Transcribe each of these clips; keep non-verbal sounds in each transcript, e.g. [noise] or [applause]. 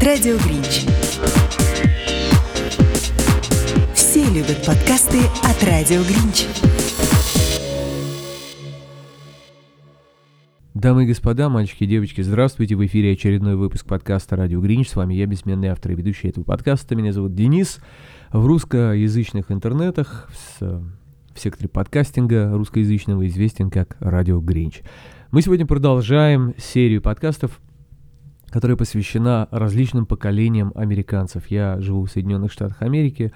Радио Гринч. Все любят подкасты от Радио Гринч. Дамы и господа, мальчики и девочки, здравствуйте! В эфире очередной выпуск подкаста «Радио Гринч». С вами я, бессменный автор и ведущий этого подкаста. Меня зовут Денис. В русскоязычных интернетах, в, в секторе подкастинга русскоязычного известен как «Радио Гринч». Мы сегодня продолжаем серию подкастов которая посвящена различным поколениям американцев. Я живу в Соединенных Штатах Америки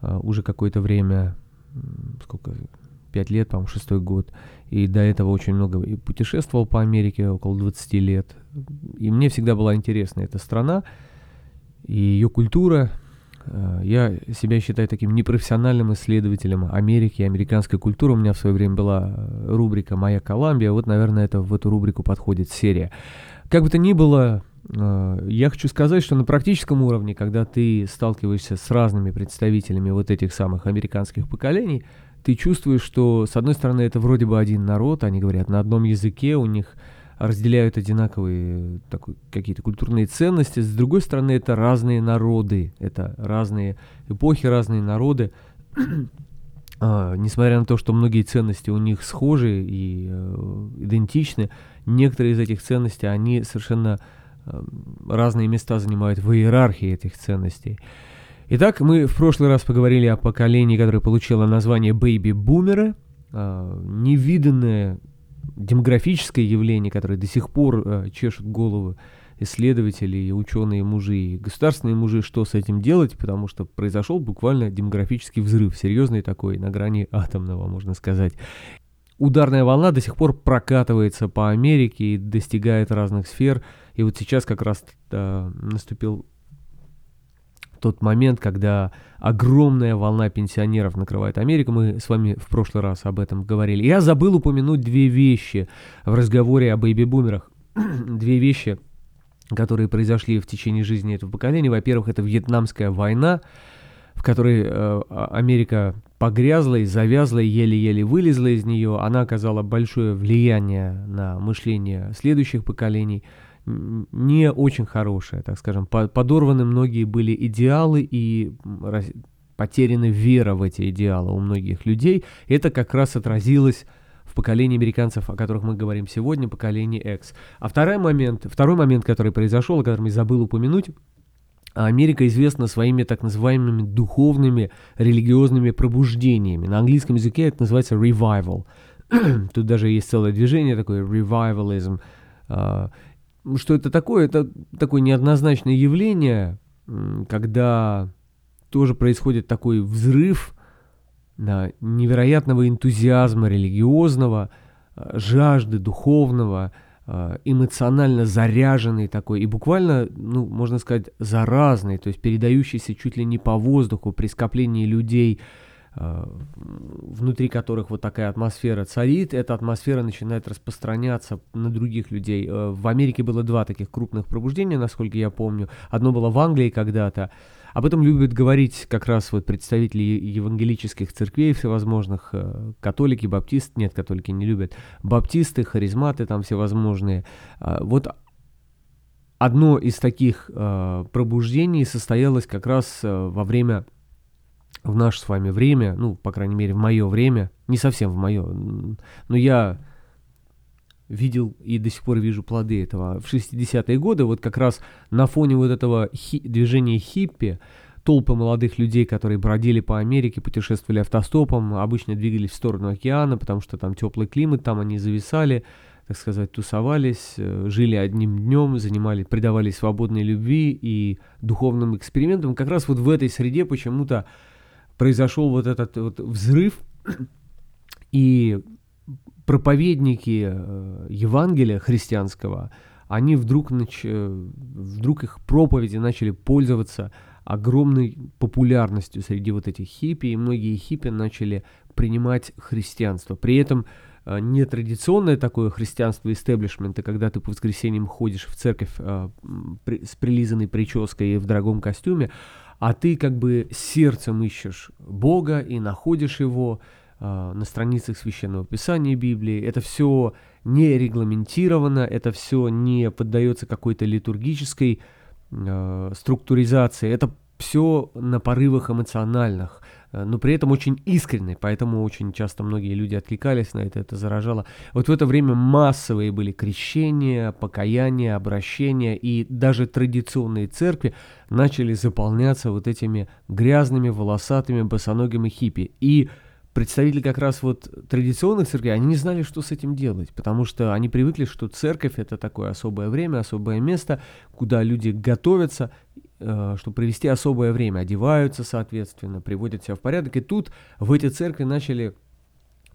uh, уже какое-то время, сколько, пять лет, по-моему, шестой год. И до этого очень много и путешествовал по Америке, около 20 лет. И мне всегда была интересна эта страна и ее культура. Uh, я себя считаю таким непрофессиональным исследователем Америки, американской культуры. У меня в свое время была рубрика «Моя Колумбия». Вот, наверное, это в эту рубрику подходит серия. Как бы то ни было, э, я хочу сказать, что на практическом уровне, когда ты сталкиваешься с разными представителями вот этих самых американских поколений, ты чувствуешь, что с одной стороны это вроде бы один народ, они говорят на одном языке, у них разделяют одинаковые какие-то культурные ценности, с другой стороны это разные народы, это разные эпохи, разные народы. [clears throat] а, несмотря на то, что многие ценности у них схожи и э, идентичны, некоторые из этих ценностей, они совершенно э, разные места занимают в иерархии этих ценностей. Итак, мы в прошлый раз поговорили о поколении, которое получило название бэйби-бумеры, э, невиданное демографическое явление, которое до сих пор э, чешет голову исследователи и ученые мужи, и государственные мужи, что с этим делать, потому что произошел буквально демографический взрыв, серьезный такой, на грани атомного, можно сказать. Ударная волна до сих пор прокатывается по Америке и достигает разных сфер. И вот сейчас как раз э, наступил тот момент, когда огромная волна пенсионеров накрывает Америку. Мы с вами в прошлый раз об этом говорили. Я забыл упомянуть две вещи в разговоре о бэйби-бумерах. [clears throat] две вещи – которые произошли в течение жизни этого поколения. Во-первых, это Вьетнамская война, в которой э, Америка погрязла и завязла, и еле-еле вылезла из нее. Она оказала большое влияние на мышление следующих поколений, не очень хорошее, так скажем. Подорваны многие были идеалы и потеряна вера в эти идеалы у многих людей. Это как раз отразилось в поколении американцев, о которых мы говорим сегодня, поколение X. А второй момент, второй момент, который произошел, о котором я забыл упомянуть, Америка известна своими так называемыми духовными религиозными пробуждениями. На английском языке это называется revival. [clears throat] Тут даже есть целое движение такое, revivalism. А, что это такое? Это такое неоднозначное явление, когда тоже происходит такой взрыв невероятного энтузиазма религиозного, э, жажды духовного, эмоционально заряженный такой и буквально, ну, можно сказать, заразный, то есть передающийся чуть ли не по воздуху при скоплении людей, э, внутри которых вот такая атмосфера царит, эта атмосфера начинает распространяться на других людей. В Америке было два таких крупных пробуждения, насколько я помню. Одно было в Англии когда-то, об этом любят говорить как раз вот представители евангелических церквей всевозможных, э, католики, баптисты, нет, католики не любят, баптисты, харизматы там всевозможные. А, вот одно из таких э, пробуждений состоялось как раз э, во время в наше с вами время, ну, по крайней мере, в мое время, не совсем в мое, но я видел и до сих пор вижу плоды этого. В 60-е годы, вот как раз на фоне вот этого хи- движения хиппи, толпы молодых людей, которые бродили по Америке, путешествовали автостопом, обычно двигались в сторону океана, потому что там теплый климат, там они зависали, так сказать, тусовались, э, жили одним днем, занимали, предавались свободной любви и духовным экспериментам. Как раз вот в этой среде почему-то произошел вот этот вот взрыв, и проповедники э, Евангелия христианского, они вдруг, нач... вдруг их проповеди начали пользоваться огромной популярностью среди вот этих хиппи, и многие хиппи начали принимать христианство. При этом э, не традиционное такое христианство истеблишмента, когда ты по воскресеньям ходишь в церковь э, при, с прилизанной прической и в дорогом костюме, а ты как бы сердцем ищешь Бога и находишь его э, на страницах Священного Писания Библии. Это все не регламентировано, это все не поддается какой-то литургической э, структуризации. Это все на порывах эмоциональных, но при этом очень искренне, поэтому очень часто многие люди откликались на это, это заражало. Вот в это время массовые были крещения, покаяния, обращения, и даже традиционные церкви начали заполняться вот этими грязными, волосатыми, босоногими хиппи. И представители как раз вот традиционных церквей, они не знали, что с этим делать, потому что они привыкли, что церковь это такое особое время, особое место, куда люди готовятся, э, чтобы провести особое время, одеваются, соответственно, приводят себя в порядок. И тут в эти церкви начали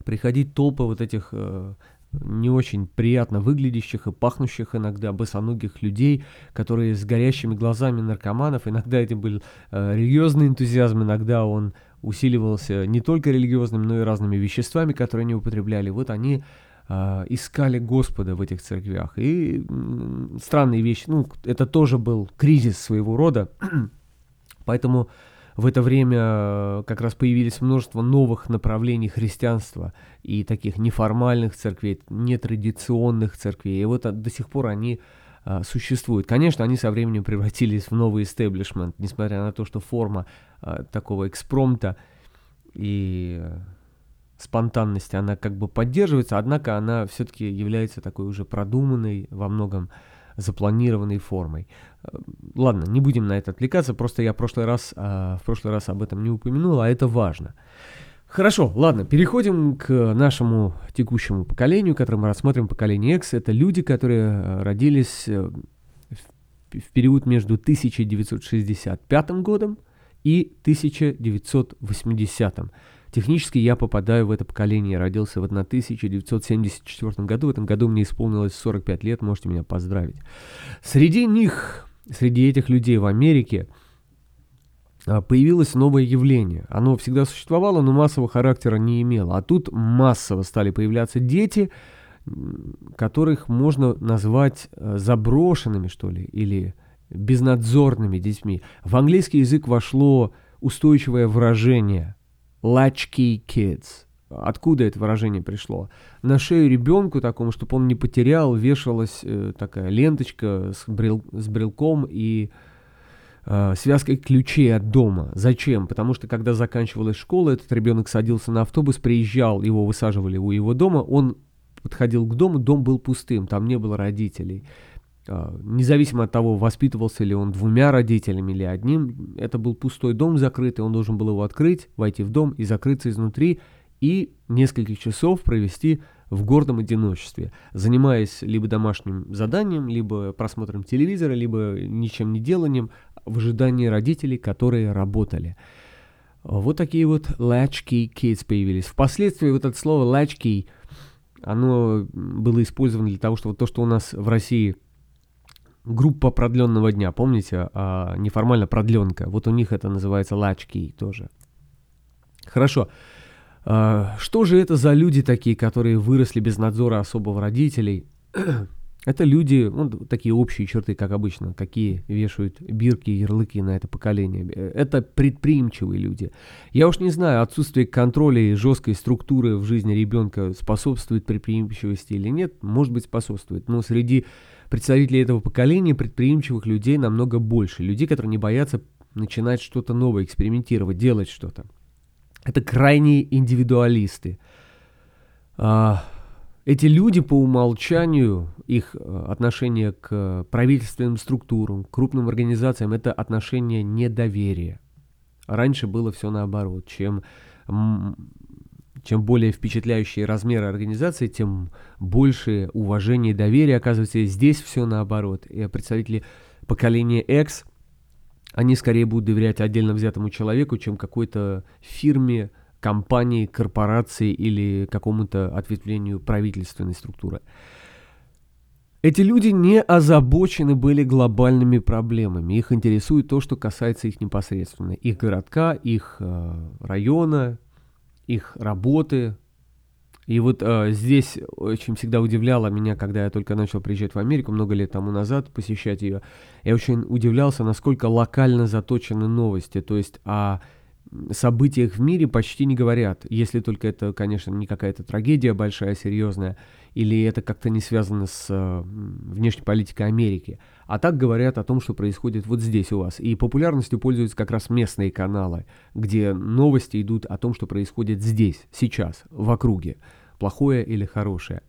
приходить толпы вот этих э, не очень приятно выглядящих и пахнущих иногда босоногих людей, которые с горящими глазами наркоманов, иногда это был э, религиозный энтузиазм, иногда он усиливался не только религиозными, но и разными веществами, которые они употребляли. Вот они э, искали Господа в этих церквях. И странные вещи, ну, это тоже был кризис своего рода, [clears throat] поэтому в это время э, как раз появились множество новых направлений христианства и таких неформальных церквей, нетрадиционных церквей. И вот до сих пор они а, существуют. Конечно, они со временем превратились в новый истеблишмент, несмотря на то, что форма а, такого экспромта и а, спонтанности, она как бы поддерживается, однако она все-таки является такой уже продуманной во многом запланированной формой. Э, ладно, не будем на это отвлекаться, просто я в прошлый раз, а, в прошлый раз об этом не упомянул, а это важно. Хорошо, ладно, переходим к нашему текущему поколению, которое мы рассмотрим, поколение X. Это люди, которые э, родились э, в период между 1965 годом и 1980. Технически я попадаю в это поколение. Я родился в 1974 году. В этом году мне исполнилось 45 лет. Можете меня поздравить. Среди них, среди этих людей в Америке, а, появилось новое явление. Оно всегда существовало, но массового характера не имело. А тут массово стали появляться дети, которых можно назвать э, заброшенными, что ли, или безнадзорными детьми. В английский язык вошло устойчивое выражение latchkey kids. Откуда это выражение пришло? На шею ребенку такому, чтобы он не потерял, вешалась э, такая ленточка с, брел, с брелком и э, связкой ключей от дома. Зачем? Потому что когда заканчивалась школа, этот ребенок садился на автобус, приезжал, его высаживали у его дома, он подходил к дому, дом был пустым, там не было родителей. А, независимо от того, воспитывался ли он двумя родителями или одним, это был пустой дом закрытый, он должен был его открыть, войти в дом и закрыться изнутри, и несколько часов провести в гордом одиночестве, занимаясь либо домашним заданием, либо просмотром телевизора, либо ничем не деланием в ожидании родителей, которые работали. Вот такие вот latchkey kids появились. Впоследствии вот это слово latchkey, оно было использовано для того, что вот то, что у нас в России – группа продленного дня, помните, а, неформально продленка. Вот у них это называется лачки тоже. Хорошо. А, что же это за люди такие, которые выросли без надзора особого родителей? [clears throat] Это люди, ну, такие общие черты, как обычно, какие вешают бирки и ярлыки на это поколение. Это предприимчивые люди. Я уж не знаю, отсутствие контроля и жесткой структуры в жизни ребенка способствует предприимчивости или нет. Может быть, способствует. Но среди представителей этого поколения предприимчивых людей намного больше. Людей, которые не боятся начинать что-то новое, экспериментировать, делать что-то. Это крайние индивидуалисты. А, эти люди по умолчанию, их э, отношение к правительственным структурам, крупным организациям, это отношение недоверия. Раньше было все наоборот. Чем чем более впечатляющие размеры организации, тем больше уважения и доверия оказывается. Здесь все наоборот. И представители поколения X, они скорее будут доверять отдельно взятому человеку, чем какой-то фирме, компании, корпорации или какому-то ответвлению правительственной структуры. Эти люди не озабочены были глобальными проблемами. Их интересует то, что касается их непосредственно. Их городка, их э, района, их работы. И вот э, здесь очень всегда удивляло меня, когда я только начал приезжать в Америку много лет тому назад, посещать ее. Я очень удивлялся, насколько локально заточены новости. То есть о событиях в мире почти не говорят, если только это, конечно, не какая-то трагедия большая, серьезная, или это как-то не связано с э, внешней политикой Америки. А так говорят о том, что происходит вот здесь у вас. И популярностью пользуются как раз местные каналы, где новости идут о том, что происходит здесь, сейчас, в округе, плохое или хорошее.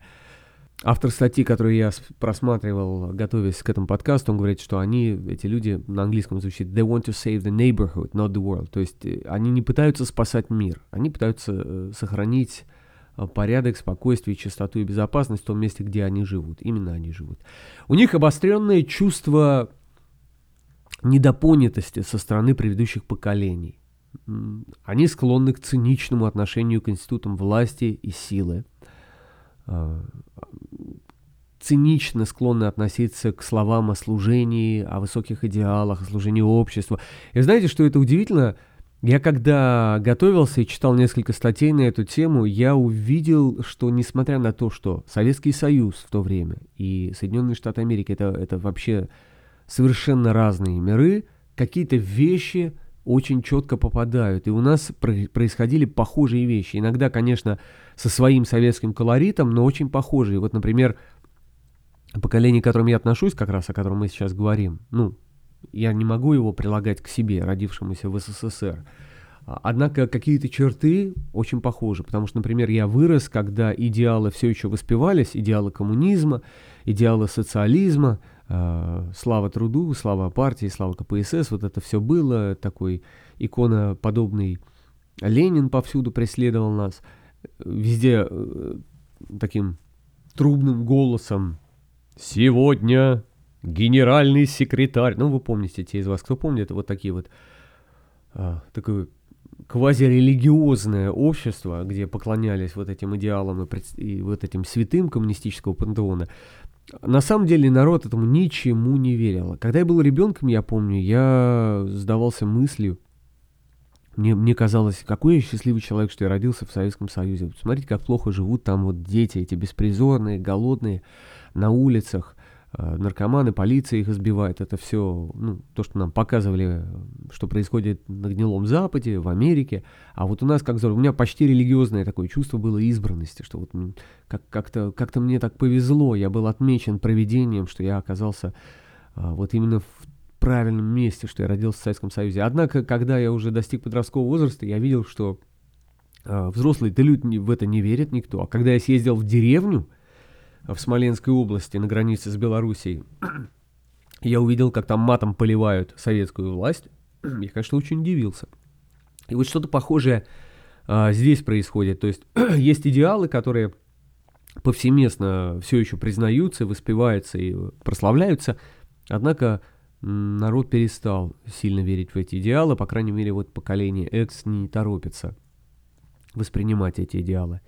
Автор статьи, которую я просматривал, готовясь к этому подкасту, он говорит, что они, эти люди, на английском звучит «they want to save the neighborhood, not the world». То есть э, они не пытаются спасать мир, они пытаются э, сохранить э, порядок, спокойствие, чистоту и безопасность в том месте, где они живут. Именно они живут. У них обостренное чувство недопонятости со стороны предыдущих поколений. Они склонны к циничному отношению к институтам власти и силы цинично склонны относиться к словам о служении, о высоких идеалах, о служении обществу. И знаете, что это удивительно? Я когда готовился и читал несколько статей на эту тему, я увидел, что несмотря на то, что Советский Союз в то время и Соединенные Штаты Америки это, это вообще совершенно разные миры, какие-то вещи очень четко попадают. И у нас происходили похожие вещи. Иногда, конечно, со своим советским колоритом, но очень похожие. Вот, например, поколение, к которому я отношусь, как раз о котором мы сейчас говорим, ну, я не могу его прилагать к себе, родившемуся в СССР. А, однако какие-то черты очень похожи, потому что, например, я вырос, когда идеалы все еще воспевались, идеалы коммунизма, идеалы социализма, э, слава труду, слава партии, слава КПСС, вот это все было, такой иконоподобный Ленин повсюду преследовал нас, везде э, таким трубным голосом Сегодня генеральный секретарь, ну вы помните, те из вас, кто помнит, вот такие вот, а, такое квазирелигиозное общество, где поклонялись вот этим идеалам и, и вот этим святым коммунистического пантеона. На самом деле народ этому ничему не верил. Когда я был ребенком, я помню, я задавался мыслью, мне, мне казалось, какой я счастливый человек, что я родился в Советском Союзе. Смотрите, как плохо живут там вот дети, эти беспризорные, голодные на улицах, э, наркоманы, полиция их избивает. Это все ну, то, что нам показывали, что происходит на Гнилом Западе, в Америке. А вот у нас, как у меня почти религиозное такое чувство было избранности, что вот как- как-то, как-то мне так повезло, я был отмечен проведением, что я оказался а, вот именно в правильном месте, что я родился в Советском Союзе. Однако, когда я уже достиг подросткового возраста, я видел, что э, взрослые-то люди в это не верят никто. А когда я съездил в деревню, в Смоленской области на границе с Белоруссией, [clears throat] я увидел, как там матом поливают советскую власть. [clears throat] Я, конечно, очень удивился. И вот что-то похожее а, здесь происходит. То есть [clears throat] есть идеалы, которые повсеместно все еще признаются, воспеваются и прославляются. Однако народ перестал сильно верить в эти идеалы, по крайней мере, вот поколение X не торопится воспринимать эти идеалы.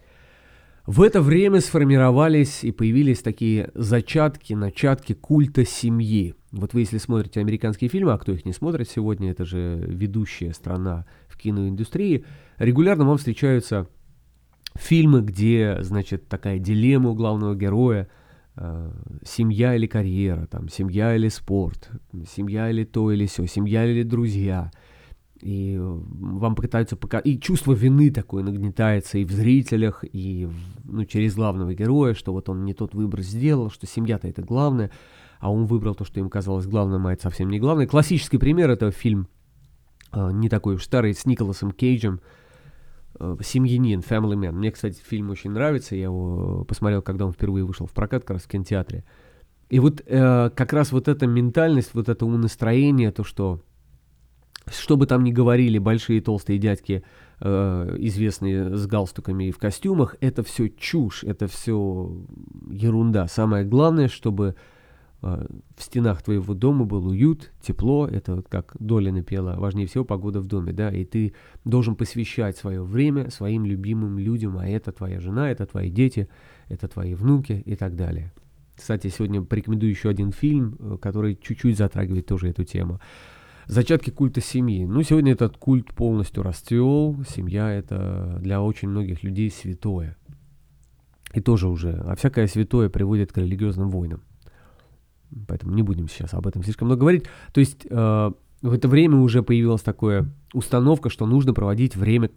В это время сформировались и появились такие зачатки, начатки культа семьи. Вот вы, если смотрите американские фильмы, а кто их не смотрит сегодня, это же ведущая страна в киноиндустрии, регулярно вам встречаются фильмы, где, значит, такая дилемма у главного героя, семья или карьера, там, семья или спорт, семья или то или все, семья или друзья – и вам пытаются показать, и чувство вины такое нагнетается и в зрителях, и в, ну, через главного героя, что вот он не тот выбор сделал, что семья-то это главное, а он выбрал то, что им казалось главным, а это совсем не главное. Классический пример это фильм, э, не такой уж старый, с Николасом Кейджем, э, «Семьянин», «Family Man». Мне, кстати, фильм очень нравится, я его посмотрел, когда он впервые вышел в прокат, как раз в кинотеатре. И вот э, как раз вот эта ментальность, вот это умонастроение, то, что что бы там ни говорили большие толстые дядьки, э, известные с галстуками и в костюмах, это все чушь, это все ерунда. Самое главное, чтобы э, в стенах твоего дома был уют, тепло, это вот как Доля напела, важнее всего погода в доме, да, и ты должен посвящать свое время своим любимым людям, а это твоя жена, это твои дети, это твои внуки и так далее. Кстати, сегодня порекомендую еще один фильм, э, который чуть-чуть затрагивает тоже эту тему. Зачатки культа семьи. Ну, сегодня этот культ полностью расцвел. Семья это для очень многих людей святое. И тоже уже, а всякое святое приводит к религиозным войнам. Поэтому не будем сейчас об этом слишком много говорить. То есть э, в это время уже появилась такая установка, что нужно проводить время,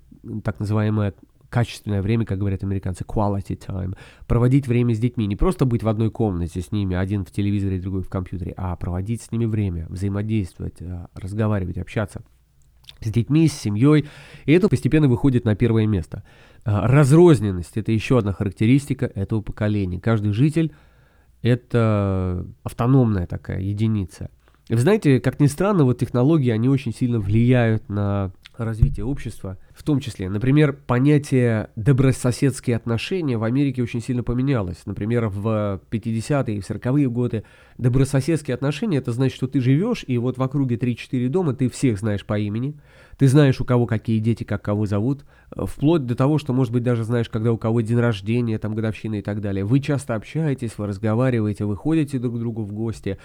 так называемое качественное время, как говорят американцы, quality time. Проводить время с детьми. Не просто быть в одной комнате с ними, один в телевизоре, другой в компьютере, а проводить с ними время, взаимодействовать, э, разговаривать, общаться с детьми, с семьей. И это постепенно выходит на первое место. Э, разрозненность – это еще одна характеристика этого поколения. Каждый житель – это автономная такая единица. И вы знаете, как ни странно, вот технологии, они очень сильно влияют на развития общества, в том числе, например, понятие добрососедские отношения в Америке очень сильно поменялось. Например, в 50-е и 40-е годы добрососедские отношения, это значит, что ты живешь, и вот в округе 3-4 дома ты всех знаешь по имени, ты знаешь, у кого какие дети, как кого зовут, э, вплоть до того, что, может быть, даже знаешь, когда у кого день рождения, там, годовщина и так далее. Вы часто общаетесь, вы разговариваете, вы ходите друг к другу в гости,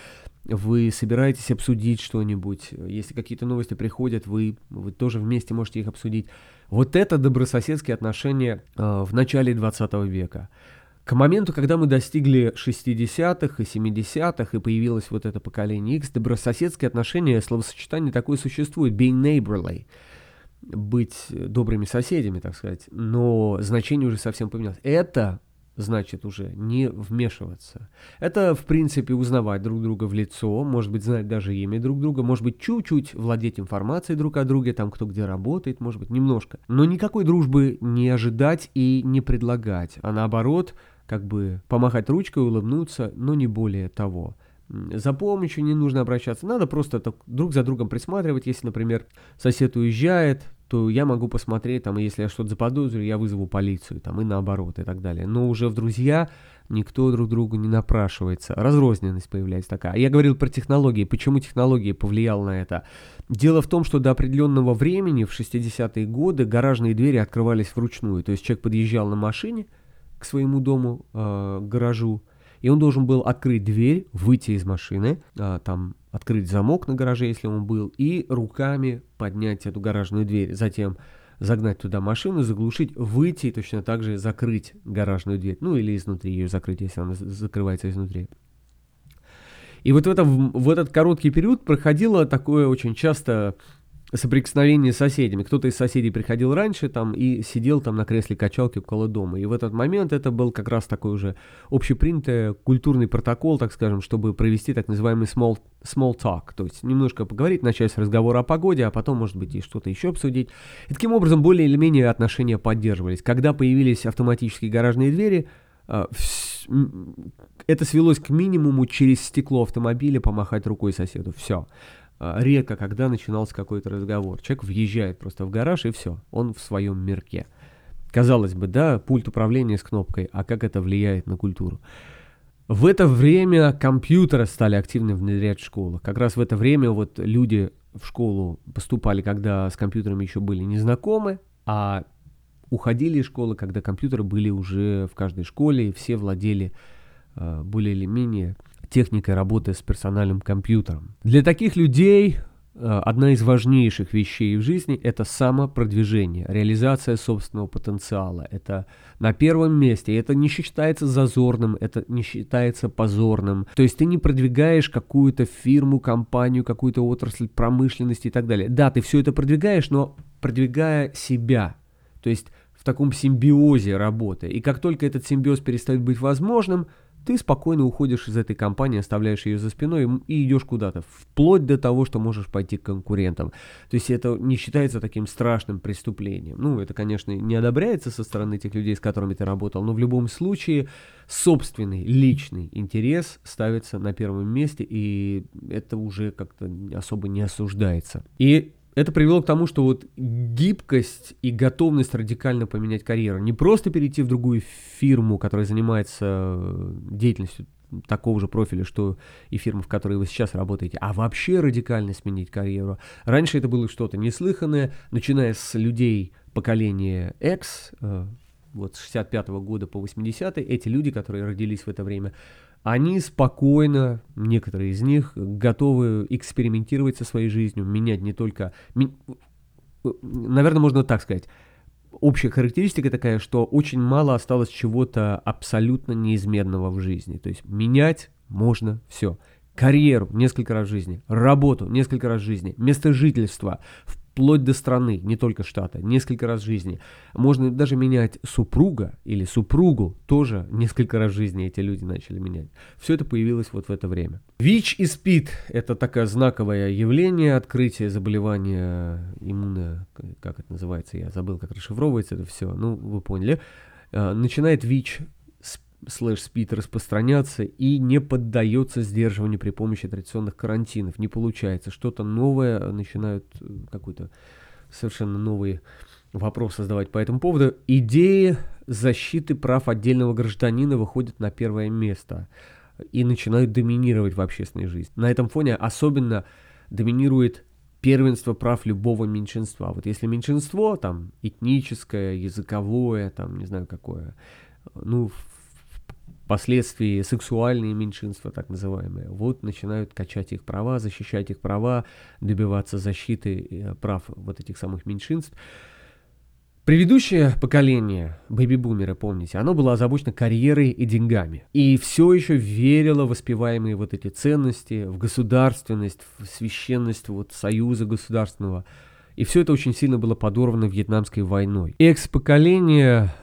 вы собираетесь обсудить что-нибудь. Если какие-то новости приходят, вы, вы тоже вместе можете их обсудить. Вот это добрососедские отношения э, в начале 20 века. К моменту, когда мы достигли 60-х и 70-х, и появилось вот это поколение X, добрососедские отношения, словосочетание такое существует, being neighborly, быть добрыми соседями, так сказать, но значение уже совсем поменялось. Это значит уже не вмешиваться. Это, в принципе, узнавать друг друга в лицо, может быть, знать даже имя друг друга, может быть, чуть-чуть владеть информацией друг о друге, там, кто где работает, может быть, немножко. Но никакой дружбы не ожидать и не предлагать, а наоборот, как бы помахать ручкой, улыбнуться, но не более того. За помощью не нужно обращаться, надо просто так друг за другом присматривать, если, например, сосед уезжает, то я могу посмотреть, там, если я что-то заподозрю, я вызову полицию, там, и наоборот, и так далее. Но уже в друзья никто друг другу не напрашивается. Разрозненность появляется такая. Я говорил про технологии. Почему технология повлияла на это? Дело в том, что до определенного времени, в 60-е годы, гаражные двери открывались вручную. То есть человек подъезжал на машине к своему дому, э, гаражу, и он должен был открыть дверь, выйти из машины, э, там открыть замок на гараже, если он был, и руками поднять эту гаражную дверь. Затем загнать туда машину, заглушить, выйти и точно так же закрыть гаражную дверь. Ну или изнутри ее закрыть, если она закрывается изнутри. И вот в, это, в этот короткий период проходило такое очень часто соприкосновение с соседями. Кто-то из соседей приходил раньше там и сидел там на кресле качалки около дома. И в этот момент это был как раз такой уже общепринятый культурный протокол, так скажем, чтобы провести так называемый small, small talk. То есть немножко поговорить, начать с разговора о погоде, а потом, может быть, и что-то еще обсудить. И таким образом более или менее отношения поддерживались. Когда появились автоматические гаражные двери, а, это свелось к минимуму через стекло автомобиля помахать рукой соседу. Все. А, редко, когда начинался какой-то разговор. Человек въезжает просто в гараж и все, он в своем мирке. Казалось бы, да, пульт управления с кнопкой, а как это влияет на культуру? В это время компьютеры стали активно внедрять в школах. Как раз в это время вот люди в школу поступали, когда с компьютерами еще были незнакомы, а уходили из школы, когда компьютеры были уже в каждой школе, и все владели э, более или менее техникой работы с персональным компьютером. Для таких людей э, одна из важнейших вещей в жизни – это самопродвижение, реализация собственного потенциала. Это на первом месте. Это не считается зазорным, это не считается позорным. То есть ты не продвигаешь какую-то фирму, компанию, какую-то отрасль промышленности и так далее. Да, ты все это продвигаешь, но продвигая себя. То есть в таком симбиозе работы. И как только этот симбиоз перестает быть возможным – ты спокойно уходишь из этой компании, оставляешь ее за спиной и идешь куда-то, вплоть до того, что можешь пойти к конкурентам. То есть это не считается таким страшным преступлением. Ну, это, конечно, не одобряется со стороны тех людей, с которыми ты работал, но в любом случае собственный личный интерес ставится на первом месте, и это уже как-то особо не осуждается. И это привело к тому, что вот гибкость и готовность радикально поменять карьеру, не просто перейти в другую фирму, которая занимается э, деятельностью такого же профиля, что и фирма, в которой вы сейчас работаете, а вообще радикально сменить карьеру. Раньше это было что-то неслыханное, начиная с людей поколения X, э, вот с 65 -го года по 80 эти люди, которые родились в это время, они спокойно, некоторые из них, готовы экспериментировать со своей жизнью, менять не только... Наверное, можно так сказать. Общая характеристика такая, что очень мало осталось чего-то абсолютно неизменного в жизни. То есть менять можно все карьеру несколько раз в жизни, работу несколько раз в жизни, место жительства, вплоть до страны, не только штата, несколько раз в жизни. Можно даже менять супруга или супругу, тоже несколько раз в жизни эти люди начали менять. Все это появилось вот в это время. ВИЧ и СПИД – это такое знаковое явление, открытие заболевания иммуно... Как это называется? Я забыл, как расшифровывается это все. Ну, вы поняли. А, начинает ВИЧ слэш спид распространяться и не поддается сдерживанию при помощи традиционных карантинов. Не получается. Что-то новое начинают э, какой-то совершенно новый вопрос создавать по этому поводу. Идеи защиты прав отдельного гражданина выходят на первое место и начинают доминировать в общественной жизни. На этом фоне особенно доминирует первенство прав любого меньшинства. Вот если меньшинство, там, этническое, языковое, там, не знаю какое, ну, впоследствии сексуальные меньшинства, так называемые, вот начинают качать их права, защищать их права, добиваться защиты э, прав вот этих самых меньшинств. Предыдущее поколение, бэби-бумеры, помните, оно было озабочено карьерой и деньгами. И все еще верило в воспеваемые вот эти ценности, в государственность, в священность вот союза государственного. И все это очень сильно было подорвано Вьетнамской войной. Экс-поколение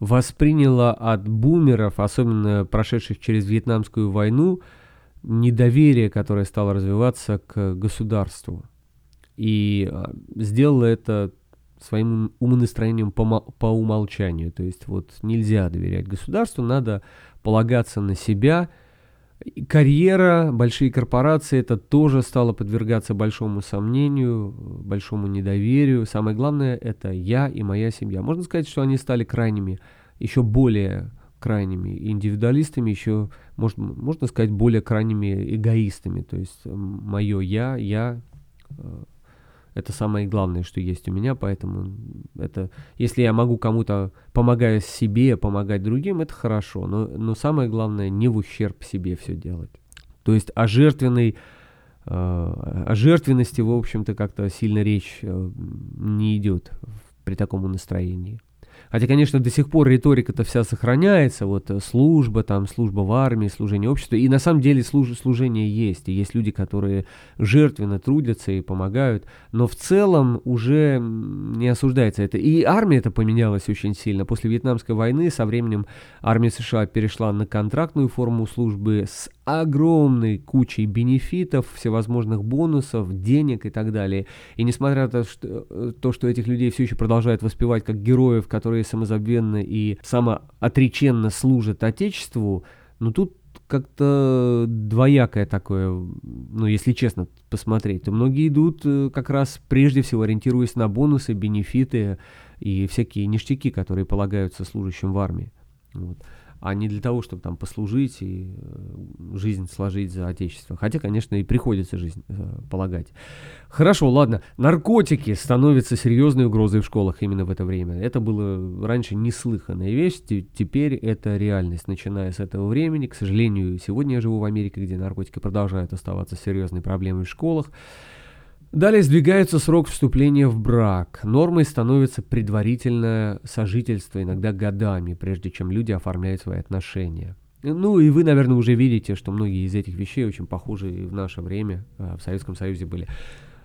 восприняло от бумеров, особенно прошедших через Вьетнамскую войну, недоверие, которое стало развиваться к государству. И а, сделало это своим умонастроением по, по умолчанию. То есть вот нельзя доверять государству, надо полагаться на себя. Карьера, большие корпорации, это тоже стало подвергаться большому сомнению, большому недоверию. Самое главное, это я и моя семья. Можно сказать, что они стали крайними, еще более крайними индивидуалистами, еще, можно, можно сказать, более крайними эгоистами. То есть мое я, я, э, это самое главное, что есть у меня, поэтому это, если я могу кому-то, помогая себе, помогать другим, это хорошо, но, но самое главное, не в ущерб себе все делать. То есть о жертвенной, э, о жертвенности, в общем-то, как-то сильно речь э, не идет при таком настроении. Хотя, конечно, до сих пор риторика-то вся сохраняется, вот э, служба, там, служба в армии, служение обществу, и на самом деле служ, служение есть, и есть люди, которые жертвенно трудятся и помогают, но в целом уже не осуждается это. И армия это поменялась очень сильно. После Вьетнамской войны со временем армия США перешла на контрактную форму службы с огромной кучей бенефитов, всевозможных бонусов, денег и так далее. И несмотря на то, что, э, то, что этих людей все еще продолжают воспевать как героев, которые самозабвенно и самоотреченно служат Отечеству, ну тут как-то двоякое такое, ну, если честно посмотреть, то многие идут э, как раз прежде всего ориентируясь на бонусы, бенефиты и всякие ништяки, которые полагаются служащим в армии. Вот а не для того, чтобы там послужить и э, жизнь сложить за отечество. Хотя, конечно, и приходится жизнь э, полагать. Хорошо, ладно. Наркотики становятся серьезной угрозой в школах именно в это время. Это было раньше неслыханная вещь, теперь это реальность, начиная с этого времени. К сожалению, сегодня я живу в Америке, где наркотики продолжают оставаться серьезной проблемой в школах. Далее сдвигается срок вступления в брак. Нормой становится предварительное сожительство, иногда годами, прежде чем люди оформляют свои отношения. Ну и вы, наверное, уже видите, что многие из этих вещей очень похожи и в наше время, а, в Советском Союзе были.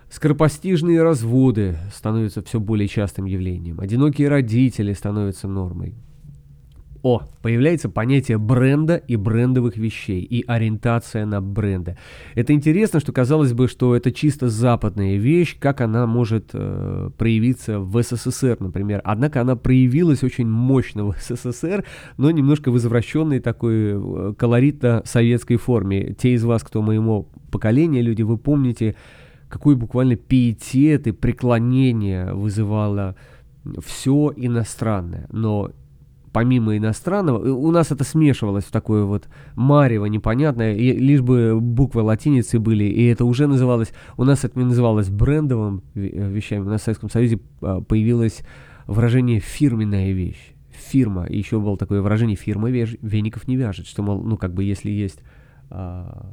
Скоропостижные разводы становятся все более частым явлением. Одинокие родители становятся нормой. О, появляется понятие бренда и брендовых вещей, и ориентация на бренды. Это интересно, что казалось бы, что это чисто западная вещь, как она может э, проявиться в СССР, например. Однако она проявилась очень мощно в [laughs] СССР, но немножко в извращенной такой э, колоритно-советской форме. Те из вас, кто моего поколения, люди, вы помните, какой буквально пиетет и преклонение вызывало все иностранное. Но помимо иностранного, у нас это смешивалось в такое вот марево непонятное, и лишь бы буквы латиницы были, и это уже называлось, у нас это называлось брендовым э, вещами, у нас в Советском Союзе а, появилось выражение «фирменная вещь». фирма, и еще было такое выражение, фирма веников не вяжет, что, мол, ну, как бы, если есть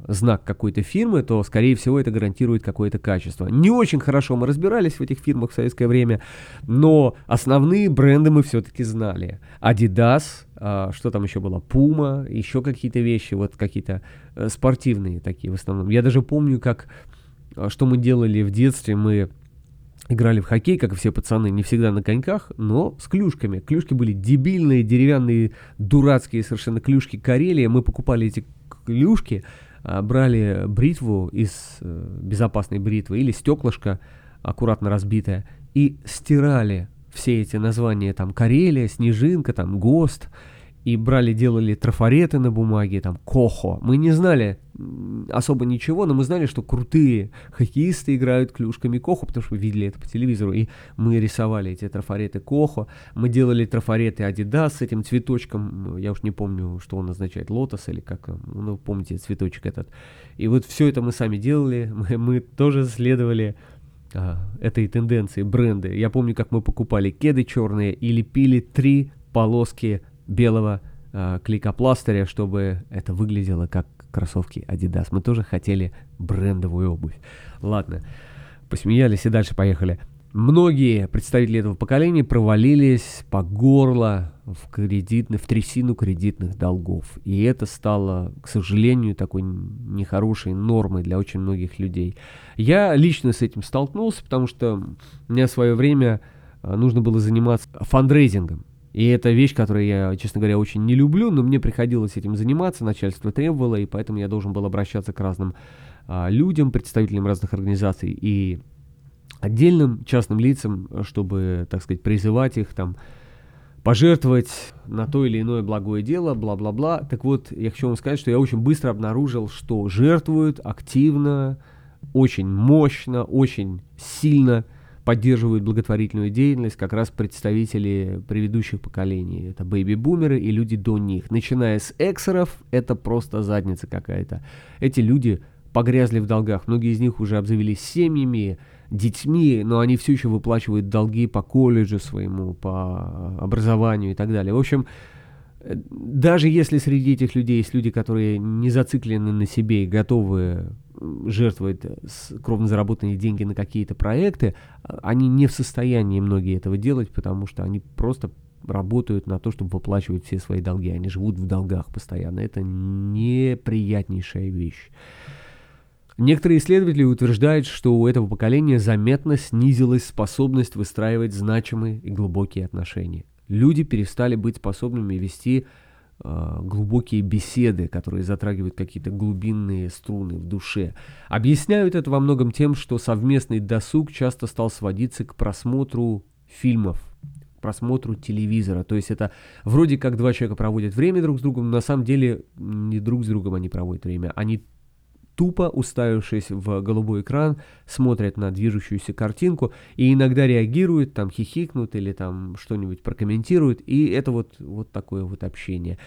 знак какой-то фирмы, то, скорее всего, это гарантирует какое-то качество. Не очень хорошо мы разбирались в этих фирмах в советское время, но основные бренды мы все-таки знали. Adidas, а, что там еще было, Puma, еще какие-то вещи, вот какие-то э, спортивные такие в основном. Я даже помню, как, что мы делали в детстве, мы играли в хоккей, как и все пацаны, не всегда на коньках, но с клюшками. Клюшки были дебильные, деревянные, дурацкие совершенно клюшки Карелия. Мы покупали эти клюшки, а, брали бритву из э, безопасной бритвы или стеклышко, аккуратно разбитое, и стирали все эти названия, там, Карелия, Снежинка, там, ГОСТ, и брали, делали трафареты на бумаге, там, Кохо. Мы не знали особо ничего, но мы знали, что крутые хоккеисты играют клюшками Кохо, потому что видели это по телевизору, и мы рисовали эти трафареты Кохо, мы делали трафареты Adidas с этим цветочком, я уж не помню, что он означает, лотос или как, ну, помните, цветочек этот. И вот все это мы сами делали, [laughs] мы, мы тоже следовали а, этой тенденции, бренды. Я помню, как мы покупали кеды черные и лепили три полоски белого э, кликопластыря, чтобы это выглядело как кроссовки Adidas. Мы тоже хотели брендовую обувь. Ладно, посмеялись и дальше поехали. Многие представители этого поколения провалились по горло в, кредитный, в трясину кредитных долгов. И это стало, к сожалению, такой нехорошей нормой для очень многих людей. Я лично с этим столкнулся, потому что мне в свое время э, нужно было заниматься фандрейзингом. И это вещь, которую я, честно говоря, очень не люблю, но мне приходилось этим заниматься, начальство требовало, и поэтому я должен был обращаться к разным а, людям, представителям разных организаций и отдельным частным лицам, чтобы, так сказать, призывать их там пожертвовать на то или иное благое дело, бла-бла-бла. Так вот, я хочу вам сказать, что я очень быстро обнаружил, что жертвуют активно, очень мощно, очень сильно – поддерживают благотворительную деятельность как раз представители предыдущих поколений. Это бэйби-бумеры и люди до них. Начиная с эксеров, это просто задница какая-то. Эти люди погрязли в долгах. Многие из них уже обзавелись семьями, детьми, но они все еще выплачивают долги по колледжу своему, по образованию и так далее. В общем, даже если среди этих людей есть люди, которые не зациклены на себе и готовы жертвовать кровно заработанные деньги на какие-то проекты, они не в состоянии многие этого делать, потому что они просто работают на то, чтобы выплачивать все свои долги. Они живут в долгах постоянно. Это неприятнейшая вещь. Некоторые исследователи утверждают, что у этого поколения заметно снизилась способность выстраивать значимые и глубокие отношения. Люди перестали быть способными вести глубокие беседы, которые затрагивают какие-то глубинные струны в душе. Объясняют это во многом тем, что совместный досуг часто стал сводиться к просмотру фильмов, к просмотру телевизора. То есть это вроде как два человека проводят время друг с другом, но на самом деле не друг с другом они проводят время. Они тупо уставившись в голубой экран, смотрят на движущуюся картинку и иногда реагируют, там хихикнут или там что-нибудь прокомментируют, и это вот, вот такое вот общение.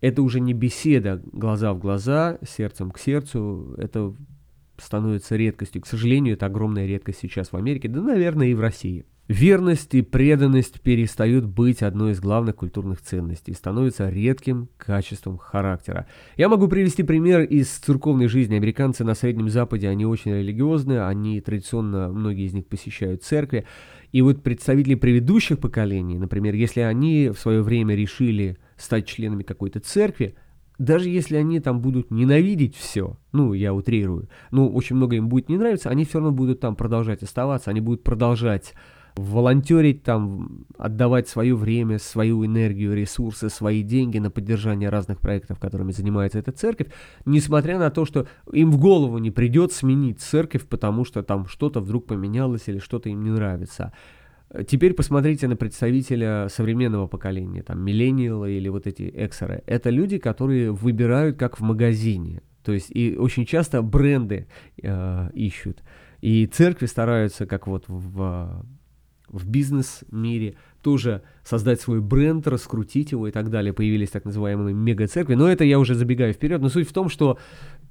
Это уже не беседа глаза в глаза, сердцем к сердцу, это становится редкостью. К сожалению, это огромная редкость сейчас в Америке, да, наверное, и в России. Верность и преданность перестают быть одной из главных культурных ценностей и становятся редким качеством характера. Я могу привести пример из церковной жизни. Американцы на Среднем Западе, они очень религиозные, они традиционно, многие из них посещают церкви. И вот представители предыдущих поколений, например, если они в свое время решили стать членами какой-то церкви, даже если они там будут ненавидеть все, ну, я утрирую, ну, очень много им будет не нравиться, они все равно будут там продолжать оставаться, они будут продолжать волонтерить там, отдавать свое время, свою энергию, ресурсы, свои деньги на поддержание разных проектов, которыми занимается эта церковь, несмотря на то, что им в голову не придет сменить церковь, потому что там что-то вдруг поменялось или что-то им не нравится. Теперь посмотрите на представителя современного поколения, там, миллениалы или вот эти эксеры. Это люди, которые выбирают как в магазине. То есть и очень часто бренды э, ищут. И церкви стараются, как вот в в бизнес-мире, тоже создать свой бренд, раскрутить его и так далее. Появились так называемые мега-церкви. Но это я уже забегаю вперед. Но суть в том, что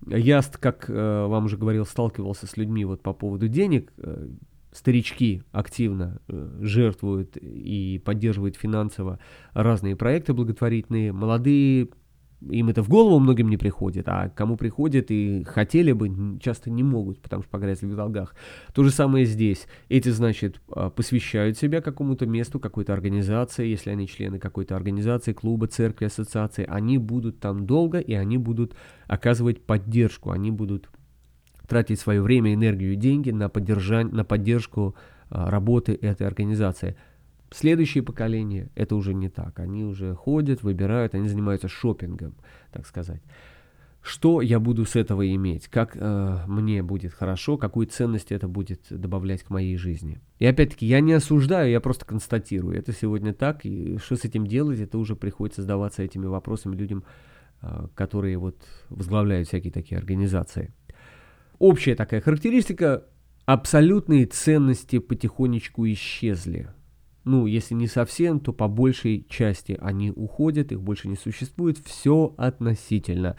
я, как э, вам уже говорил, сталкивался с людьми вот по поводу денег. Э, старички активно э, жертвуют и поддерживают финансово разные проекты благотворительные, молодые им это в голову многим не приходит, а кому приходит и хотели бы, часто не могут, потому что погрязли в долгах. То же самое здесь. Эти, значит, а, посвящают себя какому-то месту, какой-то организации, если они члены какой-то организации, клуба, церкви, ассоциации, они будут там долго, и они будут оказывать поддержку, они будут тратить свое время, энергию и деньги на, поддержание, на поддержку а, работы этой организации. Следующее поколение это уже не так. Они уже ходят, выбирают, они занимаются шопингом, так сказать. Что я буду с этого иметь? Как э, мне будет хорошо? Какую ценность это будет добавлять к моей жизни? И опять-таки, я не осуждаю, я просто констатирую. Это сегодня так, и что с этим делать, это уже приходится задаваться этими вопросами людям, э, которые вот возглавляют всякие такие организации. Общая такая характеристика – абсолютные ценности потихонечку исчезли. Ну, если не совсем, то по большей части они уходят, их больше не существует, все относительно.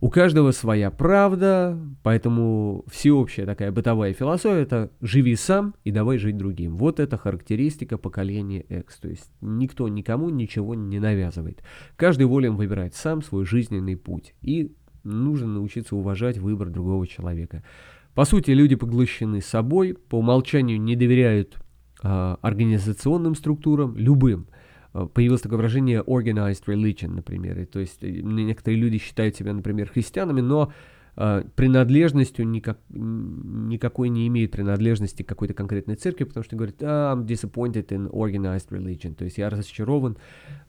У каждого своя правда, поэтому всеобщая такая бытовая философия – это «живи сам и давай жить другим». Вот это характеристика поколения X. То есть никто никому ничего не навязывает. Каждый волен выбирать сам свой жизненный путь. И нужно научиться уважать выбор другого человека. По сути, люди поглощены собой, по умолчанию не доверяют организационным структурам, любым. А, появилось такое выражение organized religion, например. И, то есть э, некоторые люди считают себя, например, христианами, но э, принадлежностью никак, никакой не имеют принадлежности к какой-то конкретной церкви, потому что говорят, ah, I'm disappointed in organized religion. То есть я разочарован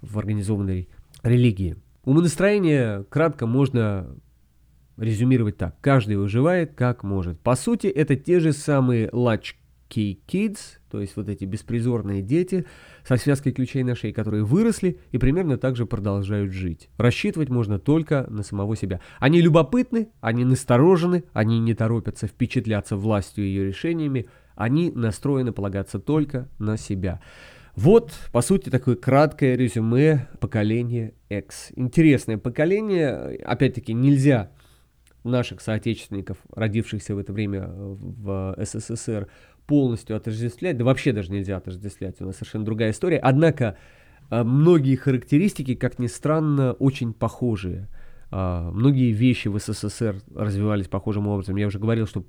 в организованной религии. Умонастроение кратко можно резюмировать так. Каждый выживает как может. По сути, это те же самые latchkey kids, то есть вот эти беспризорные дети со связкой ключей на шее, которые выросли и примерно так же продолжают жить. Рассчитывать можно только на самого себя. Они любопытны, они насторожены, они не торопятся впечатляться властью и ее решениями, они настроены полагаться только на себя. Вот, по сути, такое краткое резюме поколения X. Интересное поколение, опять-таки, нельзя наших соотечественников, родившихся в это время в СССР, полностью отождествлять, да вообще даже нельзя отождествлять, у нас совершенно другая история. Однако э, многие характеристики, как ни странно, очень похожие. Uh, многие вещи в СССР развивались похожим образом. Я уже говорил, что,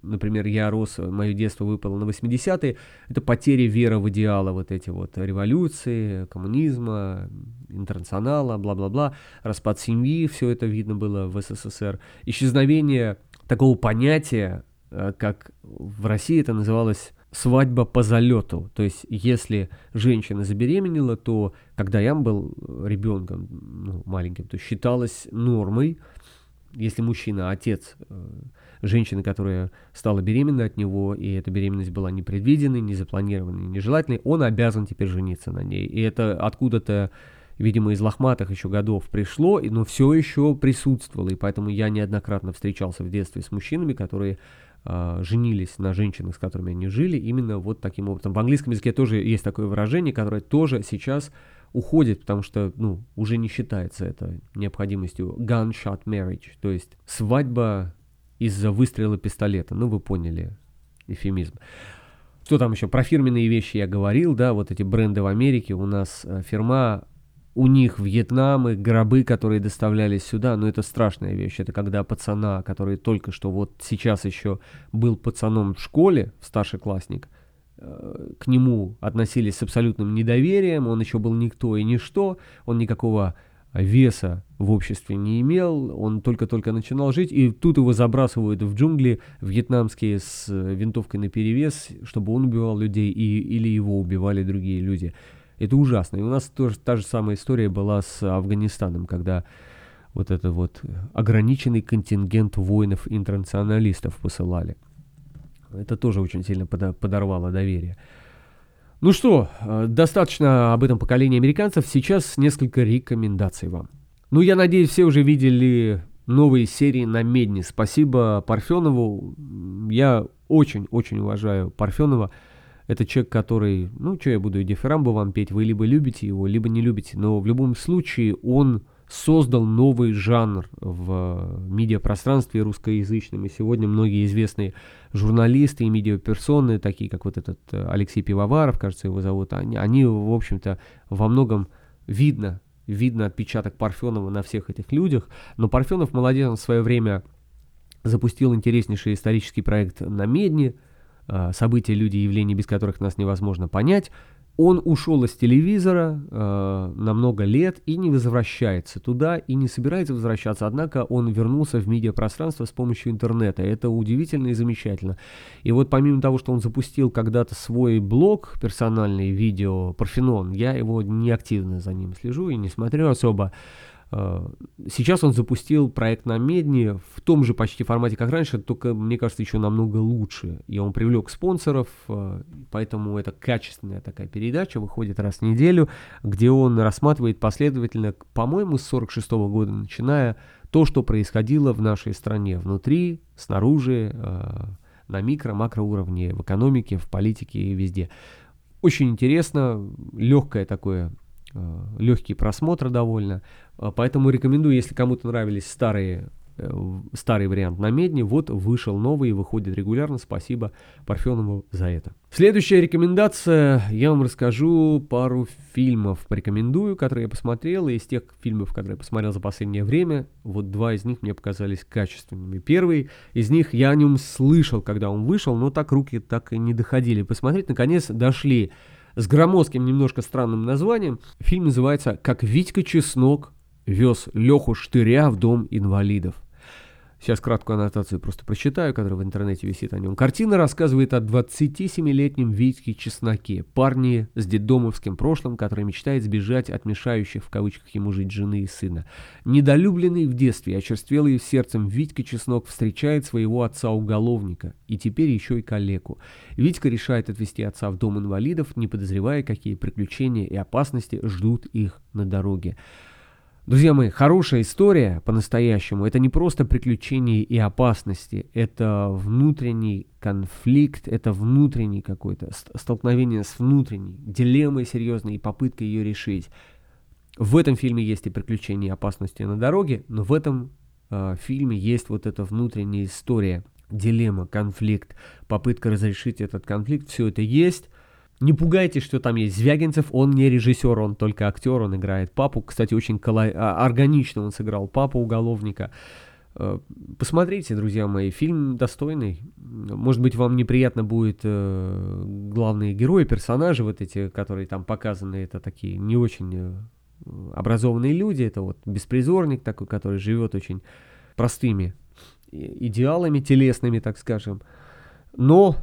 например, я рос, мое детство выпало на 80-е. Это потеря веры в идеалы вот эти вот революции, коммунизма, интернационала, бла-бла-бла, распад семьи, все это видно было в СССР. Исчезновение такого понятия, как в России это называлось свадьба по залету. То есть, если женщина забеременела, то когда я был ребенком, ну, маленьким, то считалось нормой, если мужчина, отец э, женщины, которая стала беременна от него, и эта беременность была непредвиденной, незапланированной, нежелательной, он обязан теперь жениться на ней. И это откуда-то, видимо, из лохматых еще годов пришло, но все еще присутствовало. И поэтому я неоднократно встречался в детстве с мужчинами, которые э, женились на женщинах, с которыми они жили, именно вот таким образом. В английском языке тоже есть такое выражение, которое тоже сейчас уходит, потому что, ну, уже не считается это необходимостью gunshot marriage, то есть свадьба из-за выстрела пистолета. Ну, вы поняли эфемизм. Что там еще? Про фирменные вещи я говорил, да, вот эти бренды в Америке. У нас э, фирма у них Вьетнамы, гробы, которые доставлялись сюда, но это страшная вещь. Это когда пацана, который только что вот сейчас еще был пацаном в школе, старшеклассник, э, к нему относились с абсолютным недоверием, он еще был никто и ничто, он никакого веса в обществе не имел, он только-только начинал жить, и тут его забрасывают в джунгли вьетнамские с винтовкой на перевес, чтобы он убивал людей, и, или его убивали другие люди. Это ужасно. И у нас тоже та же самая история была с Афганистаном, когда вот это вот ограниченный контингент воинов-интернационалистов посылали. Это тоже очень сильно подорвало доверие. Ну что, э, достаточно об этом поколении американцев. Сейчас несколько рекомендаций вам. Ну, я надеюсь, все уже видели новые серии на Медне. Спасибо Парфенову. Я очень-очень уважаю Парфенова. Это человек, который, ну, что я буду дифирамбу вам петь, вы либо любите его, либо не любите, но в любом случае он создал новый жанр в медиапространстве русскоязычном. И сегодня многие известные журналисты и медиаперсоны, такие как вот этот э, Алексей Пивоваров, кажется, его зовут, они, они в общем-то, во многом видно, видно отпечаток Парфенова на всех этих людях. Но Парфенов молодец, он в свое время запустил интереснейший исторический проект на Медне, э, события, люди, явления, без которых нас невозможно понять. Он ушел из телевизора э, на много лет и не возвращается туда, и не собирается возвращаться, однако он вернулся в медиапространство с помощью интернета. Это удивительно и замечательно. И вот помимо того, что он запустил когда-то свой блог, персональный видео Парфенон, я его не активно за ним слежу и не смотрю особо, Э, сейчас он запустил проект на Медне в том же почти формате, как раньше, только, мне кажется, еще намного лучше. И он привлек спонсоров, э, поэтому это качественная такая передача, выходит раз в неделю, где он рассматривает последовательно, по-моему, с 46 года начиная, то, что происходило в нашей стране, внутри, снаружи, э, на микро-макро уровне, в экономике, в политике и везде. Очень интересно, легкое такое легкий просмотр довольно. А, поэтому рекомендую, если кому-то нравились старые э, старый вариант на медне, вот вышел новый и выходит регулярно. Спасибо Парфенову за это. Следующая рекомендация. Я вам расскажу пару фильмов, порекомендую, которые я посмотрел. И из тех фильмов, которые я посмотрел за последнее время, вот два из них мне показались качественными. Первый из них я о нем слышал, когда он вышел, но так руки так и не доходили. Посмотреть, наконец, дошли с громоздким, немножко странным названием. Фильм называется «Как Витька Чеснок вез Леху Штыря в дом инвалидов. Сейчас краткую аннотацию просто прочитаю, которая в интернете висит о нем. Картина рассказывает о 27-летнем Витьке Чесноке, парне с детдомовским прошлым, который мечтает сбежать от мешающих в кавычках ему жить жены и сына. Недолюбленный в детстве, очерствелый сердцем Витька Чеснок встречает своего отца-уголовника и теперь еще и калеку. Витька решает отвезти отца в дом инвалидов, не подозревая, какие приключения и опасности ждут их на дороге. Друзья мои, хорошая история по-настоящему, это не просто приключения и опасности, это внутренний конфликт, это внутренний какой-то столкновение с внутренней дилеммой серьезной и попытка ее решить. В этом фильме есть и приключения и опасности на дороге, но в этом э, фильме есть вот эта внутренняя история, дилемма, конфликт, попытка разрешить этот конфликт, все это есть. Не пугайтесь, что там есть Звягинцев, он не режиссер, он только актер, он играет папу. Кстати, очень коло... А, органично он сыграл папу уголовника. Э, посмотрите, друзья мои, фильм достойный. Может быть, вам неприятно будет э, главные герои, персонажи вот эти, которые там показаны, это такие не очень э, образованные люди. Это вот беспризорник такой, который живет очень простыми идеалами телесными, так скажем. Но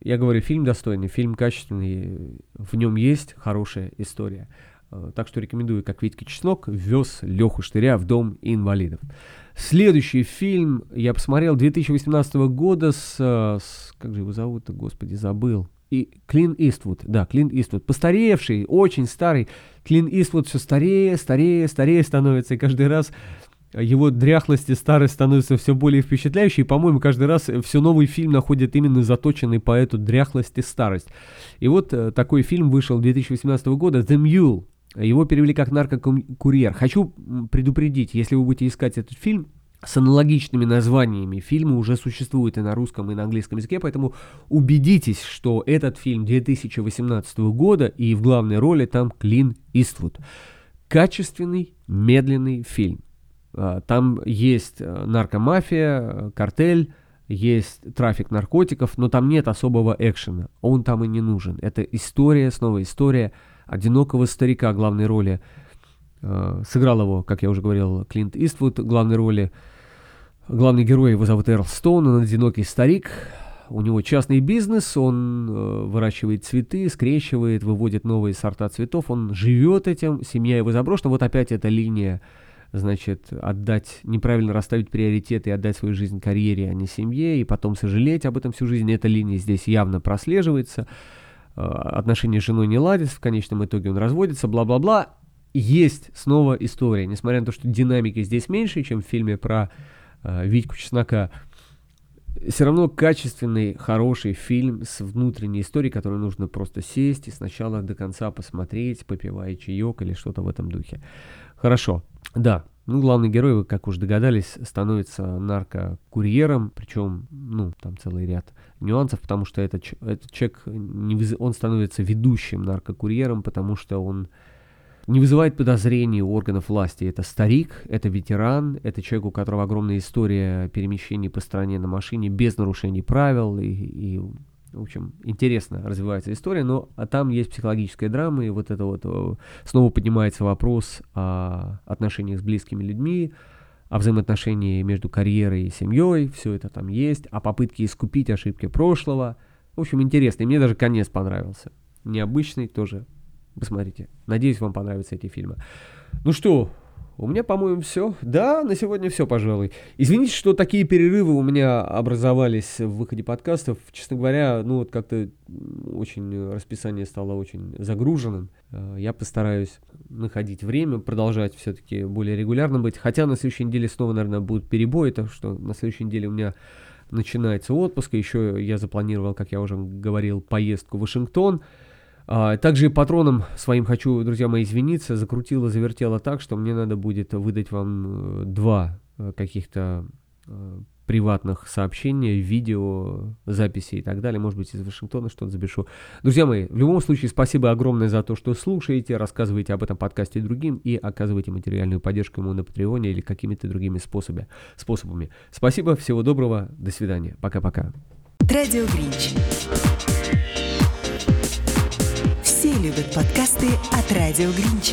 я говорю, фильм достойный, фильм качественный, в нем есть хорошая история. Э, так что рекомендую, как Витька Чеснок вез Леху Штыря в дом инвалидов. Следующий фильм я посмотрел 2018 года с, э, с как же его зовут-то, господи, забыл. И Клин Иствуд, да, Клин Иствуд, постаревший, очень старый. Клин Иствуд все старее, старее, старее становится, и каждый раз его дряхлость и старость становятся все более впечатляющей, по-моему, каждый раз все новый фильм находит именно заточенный по эту дряхлость и старость. И вот э, такой фильм вышел 2018 года, «The Mule». Его перевели как «Наркокурьер». Хочу предупредить, если вы будете искать этот фильм, с аналогичными названиями фильмы уже существуют и на русском, и на английском языке, поэтому убедитесь, что этот фильм 2018 года и в главной роли там Клин Иствуд. Качественный, медленный фильм. А, там есть э, наркомафия, картель, есть трафик наркотиков, но там нет особого экшена. Он там и не нужен. Это история, снова история одинокого старика главной роли. Сыграл его, как я уже говорил, Клинт Иствуд главной роли. Главный герой его зовут Эрл Стоун, он одинокий старик. У него частный бизнес, он э, выращивает цветы, скрещивает, выводит новые сорта цветов, он живет этим, семья его заброшена. Вот опять эта линия значит, отдать, неправильно расставить приоритеты и отдать свою жизнь карьере, а не семье, и потом сожалеть об этом всю жизнь. Эта линия здесь явно прослеживается. Э, отношения с женой не ладятся, в конечном итоге он разводится, бла-бла-бла. Есть снова история, несмотря на то, что динамики здесь меньше, чем в фильме про э, Витьку Чеснока, все равно качественный, хороший фильм с внутренней историей, которую нужно просто сесть и сначала до конца посмотреть, попивая чаек или что-то в этом духе. Хорошо. Да, ну, главный герой, как уже догадались, становится наркокурьером, причем, ну, там целый ряд нюансов, потому что этот, этот человек, он становится ведущим наркокурьером, потому что он не вызывает подозрений у органов власти. Это старик, это ветеран, это человек, у которого огромная история перемещений по стране на машине без нарушений правил и, и в общем, интересно развивается история, но а там есть психологическая драма, и вот это вот э, снова поднимается вопрос о отношениях с близкими людьми, о взаимоотношении между карьерой и семьей, все это там есть, о попытке искупить ошибки прошлого. В общем, интересно, и мне даже конец понравился. Необычный тоже. Посмотрите. Надеюсь, вам понравятся эти фильмы. Ну что, у меня, по-моему, все. Да, на сегодня все, пожалуй. Извините, что такие перерывы у меня образовались в выходе подкастов. Честно говоря, ну вот как-то очень расписание стало очень загруженным. Э, я постараюсь находить время, продолжать все-таки более регулярно быть. Хотя на следующей неделе снова, наверное, будут перебои, так что на следующей неделе у меня начинается отпуск. Еще я запланировал, как я уже говорил, поездку в Вашингтон. А, также патроном своим хочу, друзья мои, извиниться. Закрутило, завертело так, что мне надо будет выдать вам э, два э, каких-то э, приватных сообщения, видео, записи и так далее. Может быть, из Вашингтона что-то запишу. Друзья мои, в любом случае, спасибо огромное за то, что слушаете, рассказываете об этом подкасте другим и оказываете материальную поддержку ему на Патреоне или какими-то другими способами. способами. Спасибо, всего доброго, до свидания. Пока-пока. Радио Гринч. Все любят подкасты от Радио Гринч.